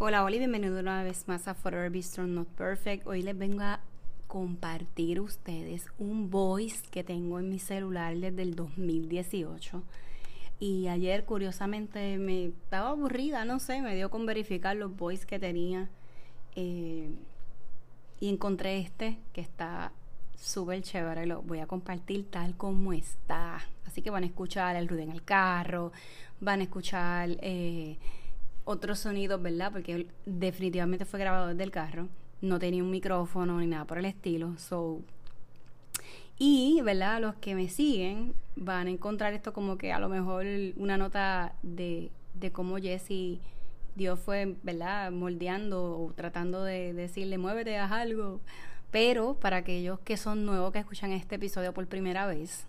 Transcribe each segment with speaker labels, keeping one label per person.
Speaker 1: Hola, hola y bienvenido una vez más a Forever Be Strong Not Perfect. Hoy les vengo a compartir ustedes un voice que tengo en mi celular desde el 2018. Y ayer curiosamente me estaba aburrida, no sé, me dio con verificar los voice que tenía. Eh, y encontré este que está súper chévere, lo voy a compartir tal como está. Así que van a escuchar el ruido en el carro, van a escuchar... Eh, otros sonidos, ¿verdad? Porque definitivamente fue grabado desde el carro. No tenía un micrófono ni nada por el estilo. So. Y, ¿verdad? Los que me siguen van a encontrar esto como que a lo mejor una nota de, de cómo Jesse Dios fue, ¿verdad? Moldeando o tratando de decirle, muévete, haz algo. Pero para aquellos que son nuevos, que escuchan este episodio por primera vez,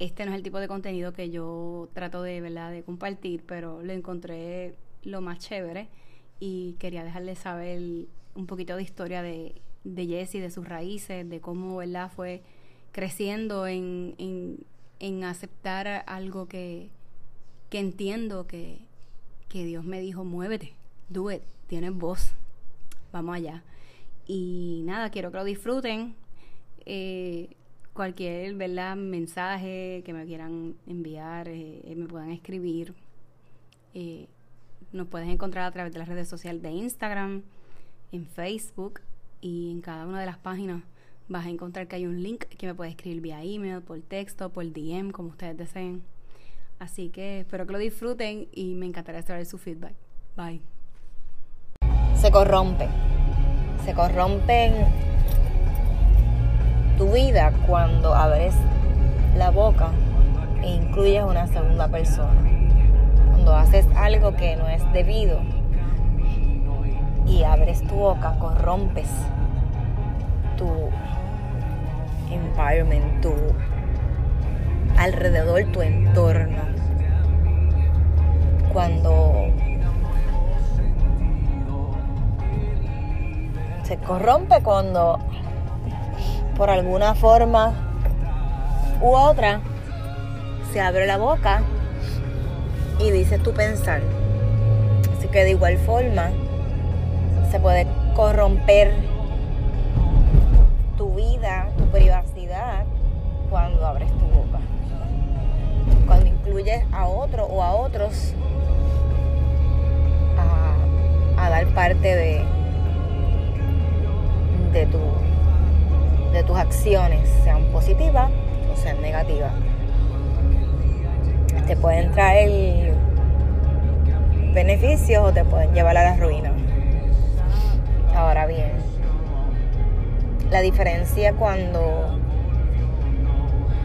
Speaker 1: este no es el tipo de contenido que yo trato de, ¿verdad? De compartir, pero lo encontré lo más chévere y quería dejarles saber un poquito de historia de, de Jessie, de sus raíces, de cómo ¿verdad? fue creciendo en, en, en aceptar algo que, que entiendo que, que Dios me dijo, muévete, do it, tienes voz, vamos allá. Y nada, quiero que lo disfruten. Eh, cualquier ¿verdad? mensaje que me quieran enviar, eh, me puedan escribir. Eh, nos puedes encontrar a través de las redes sociales de Instagram, en Facebook y en cada una de las páginas vas a encontrar que hay un link que me puedes escribir vía email, por texto, por DM, como ustedes deseen. Así que espero que lo disfruten y me encantaría saber su feedback. Bye.
Speaker 2: Se corrompe. Se corrompe tu vida cuando abres la boca e incluyes una segunda persona haces algo que no es debido y abres tu boca, corrompes tu environment, tu alrededor, tu entorno. Cuando se corrompe cuando por alguna forma u otra se abre la boca y dices tu pensar. Así que de igual forma se puede corromper tu vida, tu privacidad cuando abres tu boca. Cuando incluyes a otro o a otros a, dar parte de, de, tu, de tus acciones, sean positivas o sean negativas te pueden traer beneficios o te pueden llevar a la ruina. Ahora bien, la diferencia cuando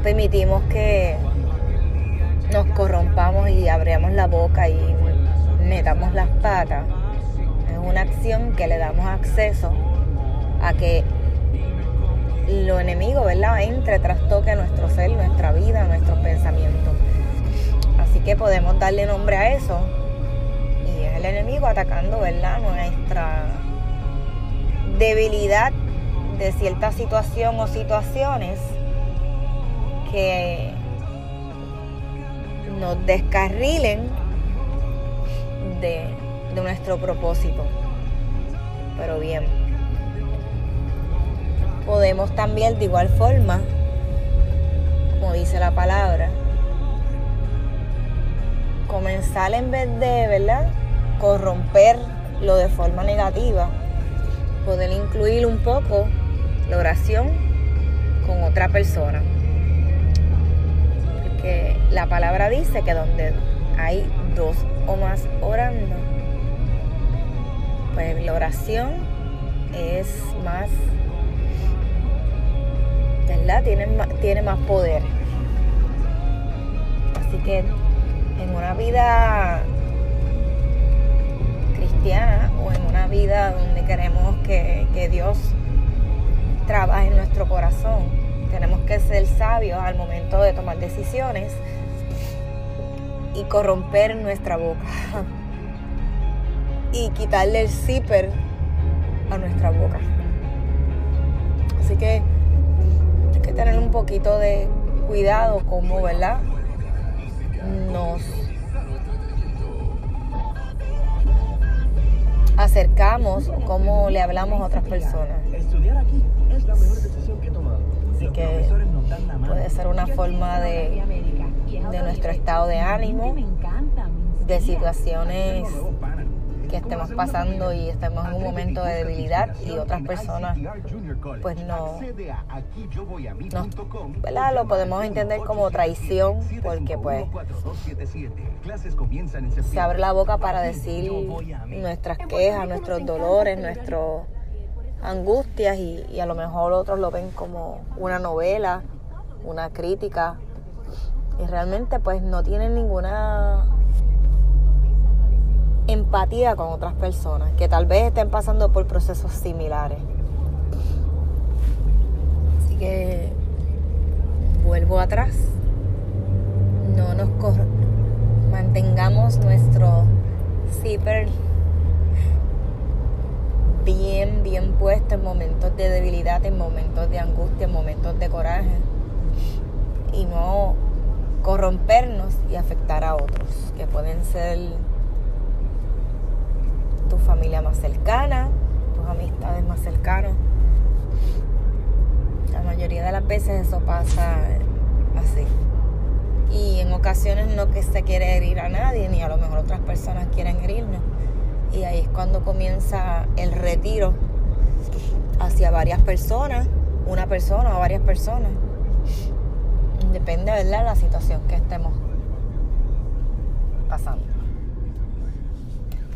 Speaker 2: permitimos que nos corrompamos y abramos la boca y metamos las patas. Es una acción que le damos acceso a que lo enemigo, ¿verdad?, entre, trastoque nuestro ser, nuestra vida, nuestros pensamientos. Así que podemos darle nombre a eso. El enemigo atacando, ¿verdad?, nuestra debilidad de cierta situación o situaciones que nos descarrilen de, de nuestro propósito. Pero bien, podemos también de igual forma, como dice la palabra, comenzar en vez de, ¿verdad? Corromperlo de forma negativa, poder incluir un poco la oración con otra persona. Porque la palabra dice que donde hay dos o más orando, pues la oración es más, ¿verdad? Tiene, tiene más poder. Así que en una vida o en una vida donde queremos que, que Dios trabaje en nuestro corazón, tenemos que ser sabios al momento de tomar decisiones y corromper nuestra boca y quitarle el zipper a nuestra boca. Así que hay que tener un poquito de cuidado como, ¿verdad? Nos acercamos o cómo le hablamos a otras personas. Así que puede ser una forma de, de nuestro estado de ánimo, de situaciones que estemos pasando y estemos en un momento de debilidad y otras personas pues no, no lo podemos entender como traición porque pues se abre la boca para decir nuestras quejas, nuestros dolores, nuestras angustias y, y a lo mejor otros lo ven como una novela, una crítica. Y realmente pues no tienen ninguna empatía con otras personas que tal vez estén pasando por procesos similares. Así que vuelvo atrás. No nos mantengamos nuestro zipper bien, bien puesto en momentos de debilidad, en momentos de angustia, en momentos de coraje. Y no corrompernos y afectar a otros, que pueden ser familia más cercana, tus amistades más cercanas. La mayoría de las veces eso pasa así. Y en ocasiones no que se quiere herir a nadie, ni a lo mejor otras personas quieren herirnos. Y ahí es cuando comienza el retiro hacia varias personas, una persona o varias personas. Depende, ¿verdad?, de la situación que estemos pasando.